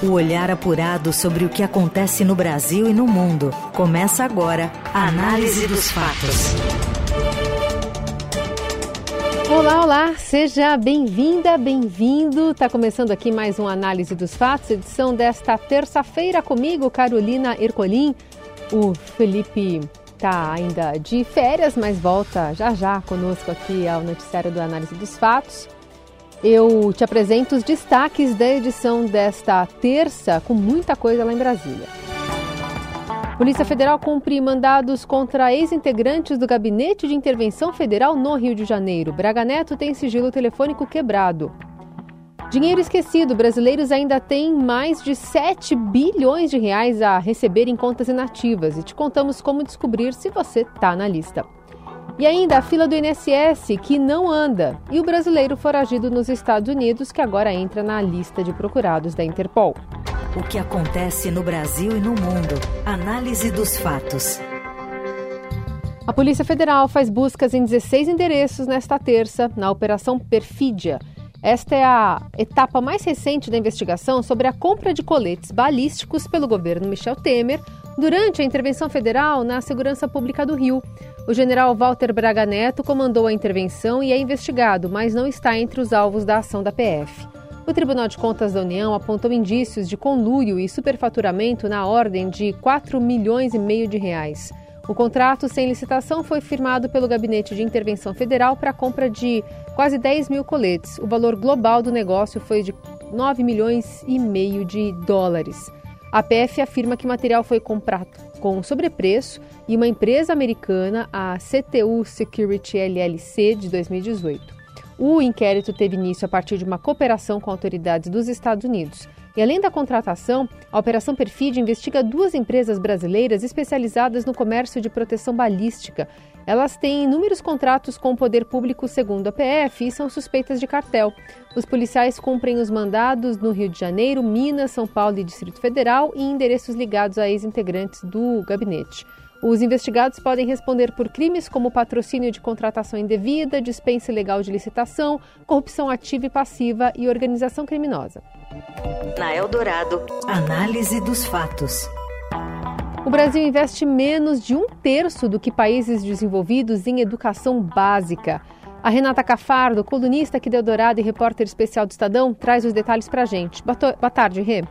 O olhar apurado sobre o que acontece no Brasil e no mundo. Começa agora a Análise dos Fatos. Olá, olá, seja bem-vinda, bem-vindo. Tá começando aqui mais uma Análise dos Fatos, edição desta terça-feira comigo, Carolina Ercolim. O Felipe tá ainda de férias, mas volta já já conosco aqui ao noticiário do Análise dos Fatos. Eu te apresento os destaques da edição desta terça, com muita coisa lá em Brasília. Polícia Federal cumpre mandados contra ex-integrantes do Gabinete de Intervenção Federal no Rio de Janeiro. Braga Neto tem sigilo telefônico quebrado. Dinheiro esquecido. Brasileiros ainda têm mais de 7 bilhões de reais a receber em contas inativas e te contamos como descobrir se você está na lista. E ainda a fila do INSS, que não anda, e o brasileiro foragido nos Estados Unidos, que agora entra na lista de procurados da Interpol. O que acontece no Brasil e no mundo. Análise dos fatos. A Polícia Federal faz buscas em 16 endereços nesta terça, na Operação Perfídia. Esta é a etapa mais recente da investigação sobre a compra de coletes balísticos pelo governo Michel Temer durante a intervenção federal na segurança pública do Rio. O general Walter Braga Neto comandou a intervenção e é investigado, mas não está entre os alvos da ação da PF. O Tribunal de Contas da União apontou indícios de conluio e superfaturamento na ordem de 4 milhões e meio de reais. O contrato sem licitação foi firmado pelo Gabinete de Intervenção Federal para a compra de quase 10 mil coletes. O valor global do negócio foi de 9 milhões e meio de dólares. A PF afirma que o material foi comprado com sobrepreço e uma empresa americana, a CTU Security LLC, de 2018. O inquérito teve início a partir de uma cooperação com autoridades dos Estados Unidos. E além da contratação, a Operação Perfide investiga duas empresas brasileiras especializadas no comércio de proteção balística. Elas têm inúmeros contratos com o poder público, segundo a PF, e são suspeitas de cartel. Os policiais cumprem os mandados no Rio de Janeiro, Minas, São Paulo e Distrito Federal e endereços ligados a ex-integrantes do gabinete. Os investigados podem responder por crimes como patrocínio de contratação indevida, dispensa ilegal de licitação, corrupção ativa e passiva e organização criminosa. Na Eldorado, análise dos fatos. O Brasil investe menos de um terço do que países desenvolvidos em educação básica. A Renata Cafardo, colunista aqui do Eldorado e repórter especial do Estadão, traz os detalhes para a gente. Boa tarde, Rê.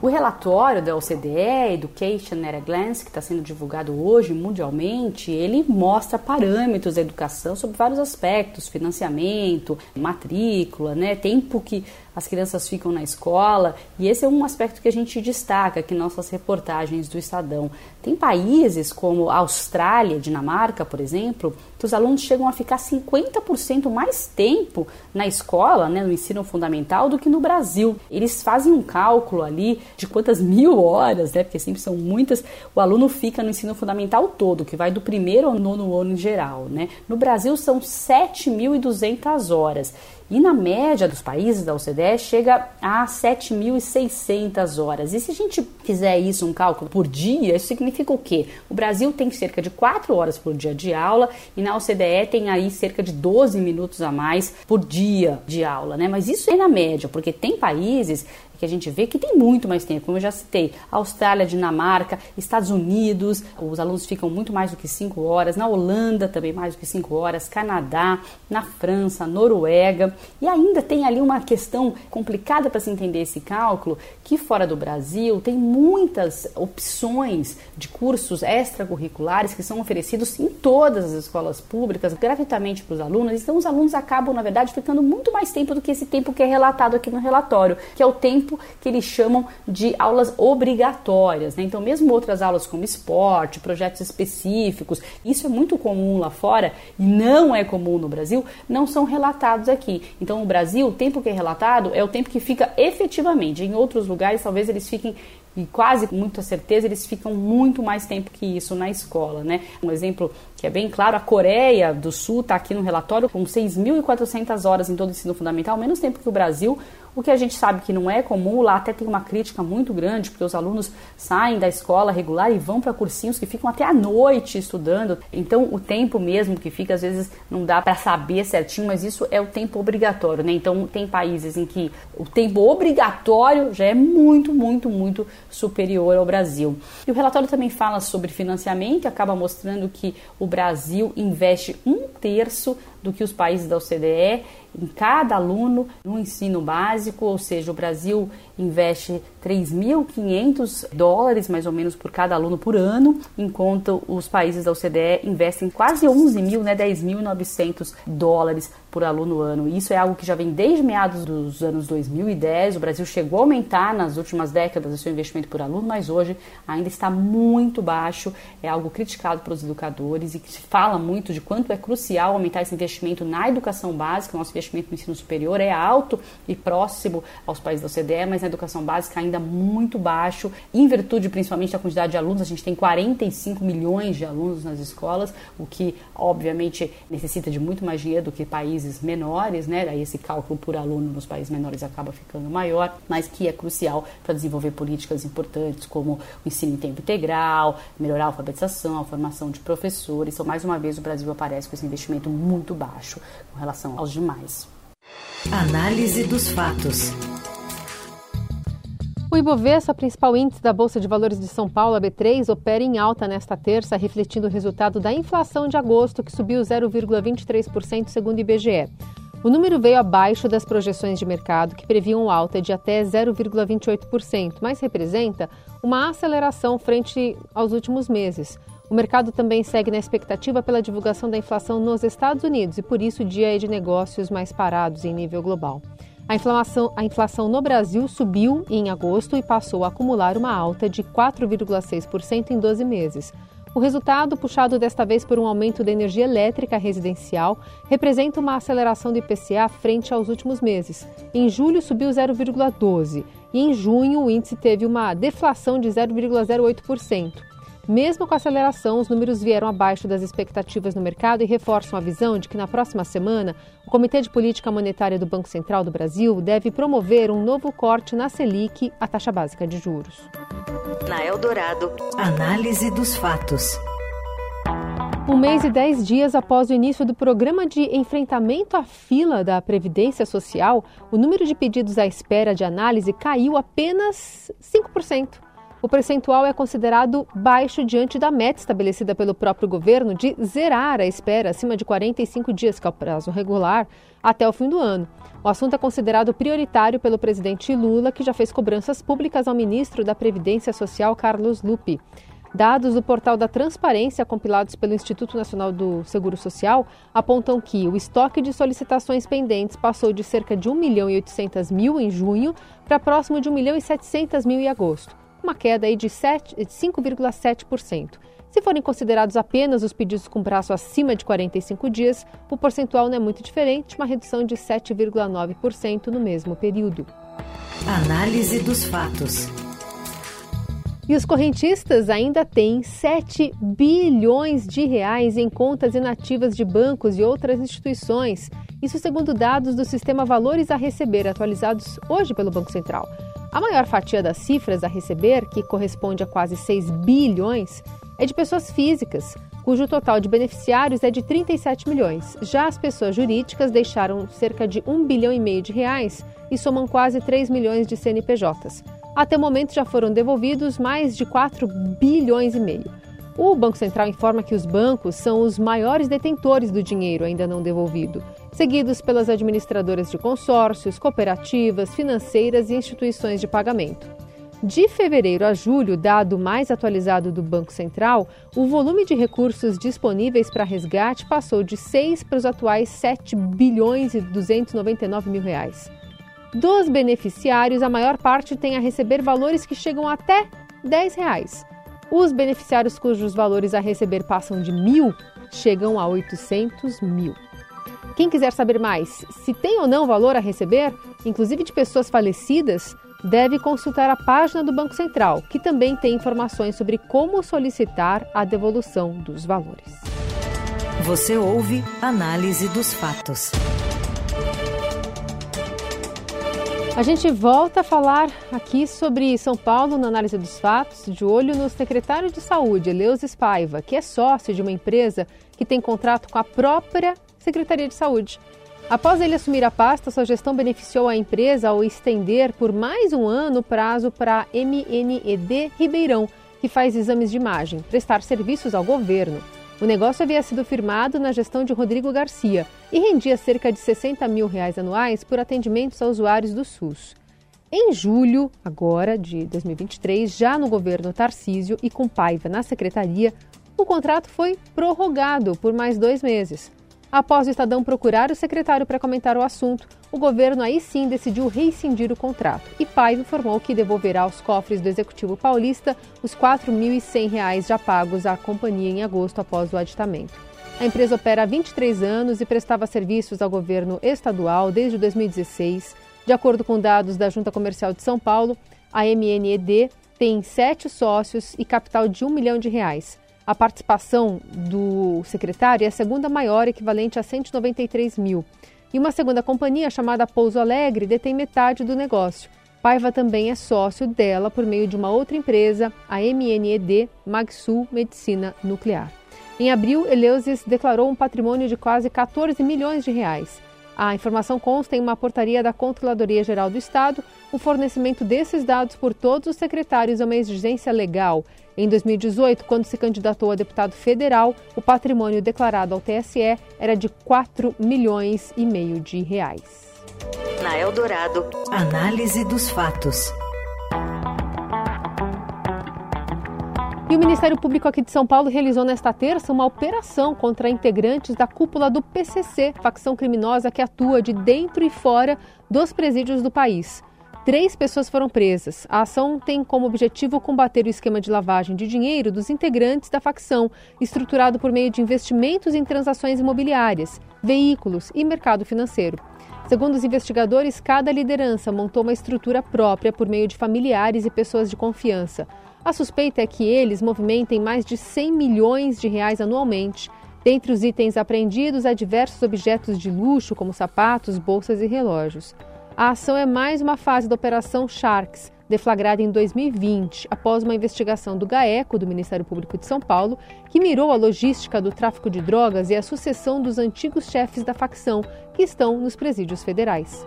O relatório da OCDE, Education at a Glance, que está sendo divulgado hoje mundialmente, ele mostra parâmetros da educação sobre vários aspectos, financiamento, matrícula, né, tempo que as crianças ficam na escola, e esse é um aspecto que a gente destaca aqui nossas reportagens do Estadão. Tem países como Austrália, Dinamarca, por exemplo, que os alunos chegam a ficar 50% mais tempo na escola, né, no ensino fundamental, do que no Brasil. Eles fazem um cálculo ali de quantas mil horas, né, porque sempre são muitas, o aluno fica no ensino fundamental todo, que vai do primeiro ao nono ano em geral. Né? No Brasil são 7.200 horas. E na média dos países da OCDE chega a 7.600 horas. E se a gente fizer isso, um cálculo por dia, isso significa o quê? O Brasil tem cerca de 4 horas por dia de aula e na OCDE tem aí cerca de 12 minutos a mais por dia de aula, né? Mas isso é na média, porque tem países que a gente vê que tem muito mais tempo, como eu já citei, Austrália, Dinamarca, Estados Unidos, os alunos ficam muito mais do que 5 horas, na Holanda também mais do que 5 horas, Canadá, na França, Noruega, e ainda tem ali uma questão complicada para se entender esse cálculo, que fora do Brasil tem muitas opções de cursos extracurriculares que são oferecidos em todas as escolas públicas, gratuitamente para os alunos, então os alunos acabam, na verdade, ficando muito mais tempo do que esse tempo que é relatado aqui no relatório, que é o tempo tempo que eles chamam de aulas obrigatórias. Né? Então, mesmo outras aulas como esporte, projetos específicos, isso é muito comum lá fora e não é comum no Brasil, não são relatados aqui. Então, no Brasil, o tempo que é relatado é o tempo que fica efetivamente. Em outros lugares, talvez eles fiquem e quase com muita certeza eles ficam muito mais tempo que isso na escola, né? Um exemplo que é bem claro, a Coreia do Sul está aqui no relatório com 6.400 horas em todo o ensino fundamental, menos tempo que o Brasil, o que a gente sabe que não é comum, lá até tem uma crítica muito grande, porque os alunos saem da escola regular e vão para cursinhos que ficam até à noite estudando. Então, o tempo mesmo que fica, às vezes não dá para saber certinho, mas isso é o tempo obrigatório, né? Então, tem países em que o tempo obrigatório já é muito, muito, muito superior ao Brasil. E o relatório também fala sobre financiamento, acaba mostrando que o Brasil investe um terço do que os países da OCDE em cada aluno no ensino básico, ou seja, o Brasil investe 3.500 dólares mais ou menos por cada aluno por ano, enquanto os países da OCDE investem quase 11 mil, né, 10.900 dólares por aluno ano. Isso é algo que já vem desde meados dos anos 2010. O Brasil chegou a aumentar nas últimas décadas o seu investimento por aluno, mas hoje ainda está muito baixo. É algo criticado pelos educadores e que se fala muito de quanto é crucial aumentar esse investimento na educação básica. Nosso investimento no ensino superior é alto e próximo aos países da OCDE, mas na educação básica ainda muito baixo, em virtude principalmente da quantidade de alunos. A gente tem 45 milhões de alunos nas escolas, o que obviamente necessita de muito mais dinheiro do que países menores, né? Daí esse cálculo por aluno nos países menores acaba ficando maior, mas que é crucial para desenvolver políticas importantes como o ensino em tempo integral, melhorar a alfabetização, a formação de professores. Então, mais uma vez, o Brasil aparece com esse investimento muito baixo com relação aos demais. Análise dos fatos. O Ibovespa, principal índice da Bolsa de Valores de São Paulo, a B3, opera em alta nesta terça, refletindo o resultado da inflação de agosto, que subiu 0,23% segundo o IBGE. O número veio abaixo das projeções de mercado, que previam alta de até 0,28%, mas representa uma aceleração frente aos últimos meses. O mercado também segue na expectativa pela divulgação da inflação nos Estados Unidos e, por isso, o dia é de negócios mais parados em nível global. A inflação, a inflação no Brasil subiu em agosto e passou a acumular uma alta de 4,6% em 12 meses. O resultado, puxado desta vez por um aumento da energia elétrica residencial, representa uma aceleração do IPCA frente aos últimos meses. Em julho subiu 0,12% e em junho o índice teve uma deflação de 0,08%. Mesmo com a aceleração, os números vieram abaixo das expectativas no mercado e reforçam a visão de que na próxima semana o Comitê de Política Monetária do Banco Central do Brasil deve promover um novo corte na Selic, a taxa básica de juros. Na Eldorado, análise dos fatos. Um mês e dez dias após o início do programa de enfrentamento à fila da Previdência Social, o número de pedidos à espera de análise caiu apenas 5% o percentual é considerado baixo diante da meta estabelecida pelo próprio governo de zerar a espera acima de 45 dias, que é o prazo regular, até o fim do ano. O assunto é considerado prioritário pelo presidente Lula, que já fez cobranças públicas ao ministro da Previdência Social, Carlos Lupe. Dados do portal da Transparência, compilados pelo Instituto Nacional do Seguro Social, apontam que o estoque de solicitações pendentes passou de cerca de 1 milhão e 800 mil em junho para próximo de 1 milhão e 700 mil em agosto uma queda aí de 5,7%. Se forem considerados apenas os pedidos com prazo acima de 45 dias, o percentual não é muito diferente, uma redução de 7,9% no mesmo período. Análise dos fatos. E os correntistas ainda têm 7 bilhões de reais em contas inativas de bancos e outras instituições. Isso segundo dados do sistema Valores a Receber, atualizados hoje pelo Banco Central. A maior fatia das cifras a receber, que corresponde a quase 6 bilhões, é de pessoas físicas, cujo total de beneficiários é de 37 milhões. Já as pessoas jurídicas deixaram cerca de 1 bilhão e meio de reais e somam quase 3 milhões de CNPJs. Até o momento já foram devolvidos mais de 4 bilhões e meio. O Banco Central informa que os bancos são os maiores detentores do dinheiro ainda não devolvido, seguidos pelas administradoras de consórcios, cooperativas, financeiras e instituições de pagamento. De fevereiro a julho, dado mais atualizado do Banco Central, o volume de recursos disponíveis para resgate passou de 6 para os atuais 7 bilhões e 299 mil reais. Dos beneficiários, a maior parte tem a receber valores que chegam até 10 reais. Os beneficiários cujos valores a receber passam de mil chegam a 800 mil. Quem quiser saber mais se tem ou não valor a receber, inclusive de pessoas falecidas, deve consultar a página do Banco Central, que também tem informações sobre como solicitar a devolução dos valores. Você ouve Análise dos Fatos. A gente volta a falar aqui sobre São Paulo na análise dos fatos, de olho no secretário de Saúde, Eleusis Paiva, que é sócio de uma empresa que tem contrato com a própria Secretaria de Saúde. Após ele assumir a pasta, sua gestão beneficiou a empresa ao estender por mais um ano o prazo para a MNED Ribeirão, que faz exames de imagem, prestar serviços ao governo. O negócio havia sido firmado na gestão de Rodrigo Garcia e rendia cerca de 60 mil reais anuais por atendimentos a usuários do SUS. Em julho, agora de 2023, já no governo Tarcísio e com Paiva na secretaria, o contrato foi prorrogado por mais dois meses. Após o Estadão procurar o secretário para comentar o assunto, o governo aí sim decidiu rescindir o contrato e Paiva informou que devolverá aos cofres do Executivo Paulista os R$ 4.100 já pagos à companhia em agosto após o aditamento. A empresa opera há 23 anos e prestava serviços ao governo estadual desde 2016. De acordo com dados da Junta Comercial de São Paulo, a MNED tem sete sócios e capital de um milhão de reais. A participação do secretário é a segunda maior, equivalente a 193 mil. E uma segunda companhia, chamada Pouso Alegre, detém metade do negócio. Paiva também é sócio dela por meio de uma outra empresa, a MNED Magsul Medicina Nuclear. Em abril, Eleusis declarou um patrimônio de quase 14 milhões de reais. A informação consta em uma portaria da Controladoria Geral do Estado. O fornecimento desses dados por todos os secretários é uma exigência legal. Em 2018, quando se candidatou a deputado federal, o patrimônio declarado ao TSE era de 4 milhões e meio de reais. Na Eldorado, análise dos fatos. E o Ministério Público aqui de São Paulo realizou nesta terça uma operação contra integrantes da cúpula do PCC, facção criminosa que atua de dentro e fora dos presídios do país. Três pessoas foram presas. A ação tem como objetivo combater o esquema de lavagem de dinheiro dos integrantes da facção, estruturado por meio de investimentos em transações imobiliárias, veículos e mercado financeiro. Segundo os investigadores, cada liderança montou uma estrutura própria por meio de familiares e pessoas de confiança. A suspeita é que eles movimentem mais de 100 milhões de reais anualmente. Dentre os itens apreendidos há diversos objetos de luxo, como sapatos, bolsas e relógios. A ação é mais uma fase da Operação Sharks, deflagrada em 2020, após uma investigação do GAECO, do Ministério Público de São Paulo, que mirou a logística do tráfico de drogas e a sucessão dos antigos chefes da facção, que estão nos presídios federais.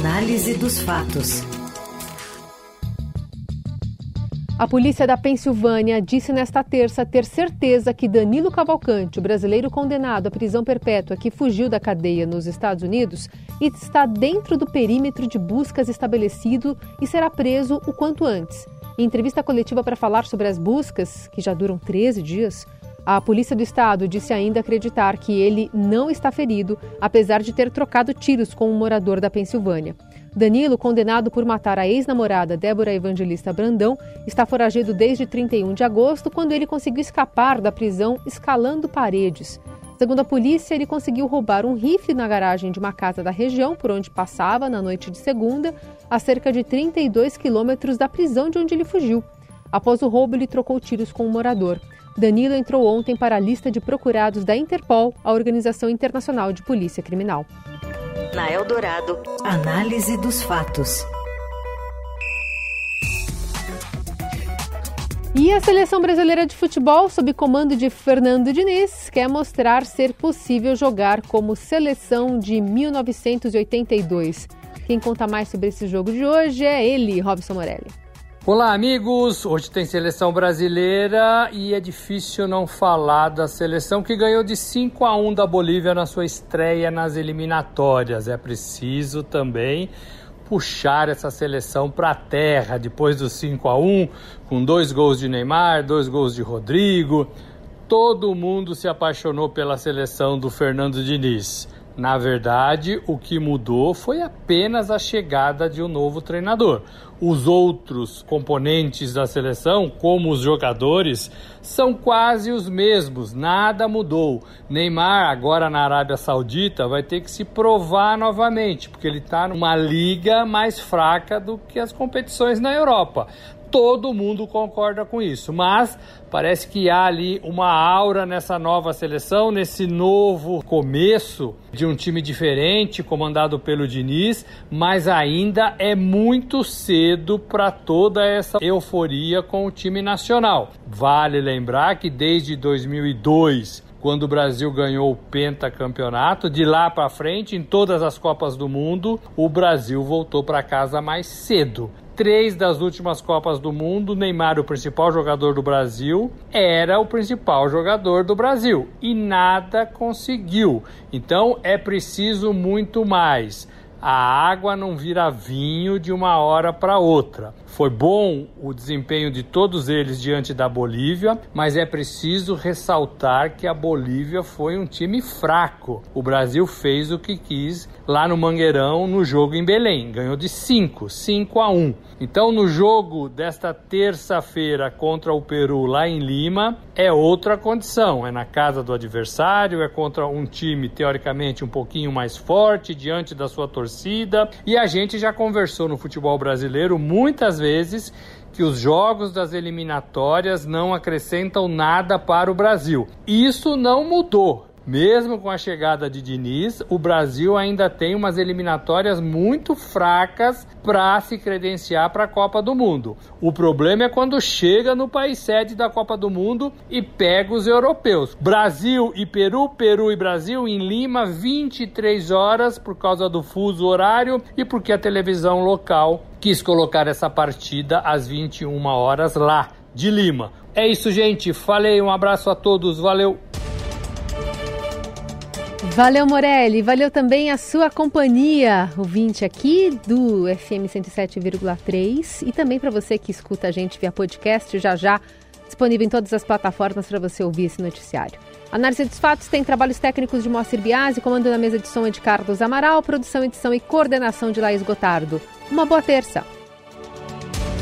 Análise dos fatos. A polícia da Pensilvânia disse nesta terça ter certeza que Danilo Cavalcante, o brasileiro condenado à prisão perpétua que fugiu da cadeia nos Estados Unidos, está dentro do perímetro de buscas estabelecido e será preso o quanto antes. Em entrevista coletiva para falar sobre as buscas, que já duram 13 dias, a Polícia do Estado disse ainda acreditar que ele não está ferido, apesar de ter trocado tiros com um morador da Pensilvânia. Danilo, condenado por matar a ex-namorada Débora Evangelista Brandão, está foragido desde 31 de agosto, quando ele conseguiu escapar da prisão escalando paredes. Segundo a polícia, ele conseguiu roubar um rifle na garagem de uma casa da região por onde passava na noite de segunda, a cerca de 32 quilômetros da prisão de onde ele fugiu. Após o roubo, ele trocou tiros com um morador. Danilo entrou ontem para a lista de procurados da Interpol, a Organização Internacional de Polícia Criminal. Na Eldorado, análise dos fatos. E a seleção brasileira de futebol, sob comando de Fernando Diniz, quer mostrar ser possível jogar como seleção de 1982. Quem conta mais sobre esse jogo de hoje é ele, Robson Morelli. Olá, amigos! Hoje tem seleção brasileira e é difícil não falar da seleção que ganhou de 5 a 1 da Bolívia na sua estreia nas eliminatórias. É preciso também puxar essa seleção para a terra depois do 5 a 1, com dois gols de Neymar, dois gols de Rodrigo. Todo mundo se apaixonou pela seleção do Fernando Diniz. Na verdade, o que mudou foi apenas a chegada de um novo treinador os outros componentes da seleção, como os jogadores, são quase os mesmos, nada mudou. Neymar, agora na Arábia Saudita, vai ter que se provar novamente, porque ele está numa liga mais fraca do que as competições na Europa. Todo mundo concorda com isso, mas parece que há ali uma aura nessa nova seleção, nesse novo começo de um time diferente, comandado pelo Diniz, mas ainda é muito cedo para toda essa euforia com o time nacional. Vale lembrar que desde 2002 quando o Brasil ganhou o pentacampeonato. De lá para frente, em todas as Copas do Mundo, o Brasil voltou para casa mais cedo três das últimas Copas do Mundo, Neymar, o principal jogador do Brasil, era o principal jogador do Brasil e nada conseguiu. Então é preciso muito mais. A água não vira vinho de uma hora para outra. Foi bom o desempenho de todos eles diante da Bolívia, mas é preciso ressaltar que a Bolívia foi um time fraco. O Brasil fez o que quis lá no Mangueirão no jogo em Belém, ganhou de 5, 5 a 1. Então no jogo desta terça-feira contra o Peru lá em Lima é outra condição, é na casa do adversário, é contra um time teoricamente um pouquinho mais forte diante da sua torcida, e a gente já conversou no futebol brasileiro muitas vezes que os jogos das eliminatórias não acrescentam nada para o Brasil. Isso não mudou. Mesmo com a chegada de Diniz, o Brasil ainda tem umas eliminatórias muito fracas para se credenciar para a Copa do Mundo. O problema é quando chega no país sede da Copa do Mundo e pega os europeus. Brasil e Peru, Peru e Brasil em Lima, 23 horas por causa do fuso horário e porque a televisão local quis colocar essa partida às 21 horas lá de Lima. É isso, gente. Falei, um abraço a todos. Valeu. Valeu, Morelli. Valeu também a sua companhia, ouvinte aqui do FM 107,3 e também para você que escuta a gente via podcast, já já disponível em todas as plataformas para você ouvir esse noticiário. Análise dos fatos tem trabalhos técnicos de Moacir Biasi, comando da mesa de som é de Carlos Amaral, produção, edição e coordenação de Laís Gotardo. Uma boa terça.